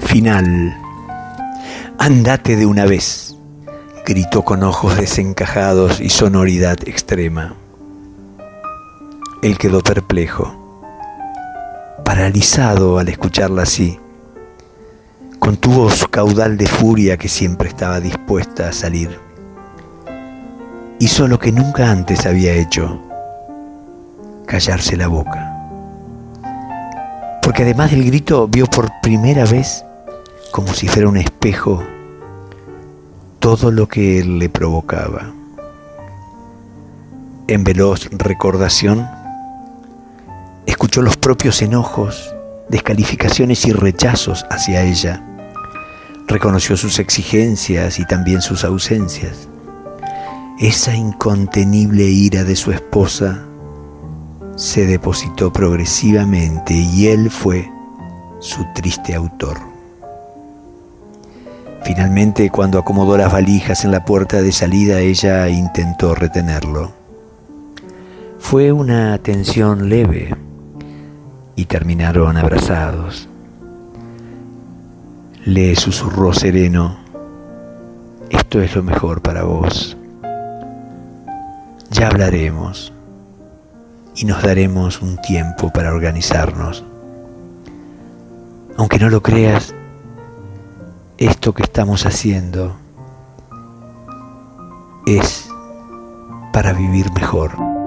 Final. Andate de una vez, gritó con ojos desencajados y sonoridad extrema. Él quedó perplejo, paralizado al escucharla así. Contuvo su caudal de furia que siempre estaba dispuesta a salir. Hizo lo que nunca antes había hecho, callarse la boca. Porque además del grito vio por primera vez como si fuera un espejo, todo lo que él le provocaba. En veloz recordación, escuchó los propios enojos, descalificaciones y rechazos hacia ella. Reconoció sus exigencias y también sus ausencias. Esa incontenible ira de su esposa se depositó progresivamente y él fue su triste autor. Finalmente, cuando acomodó las valijas en la puerta de salida, ella intentó retenerlo. Fue una tensión leve y terminaron abrazados. Le susurró sereno, esto es lo mejor para vos. Ya hablaremos y nos daremos un tiempo para organizarnos. Aunque no lo creas, esto que estamos haciendo es para vivir mejor.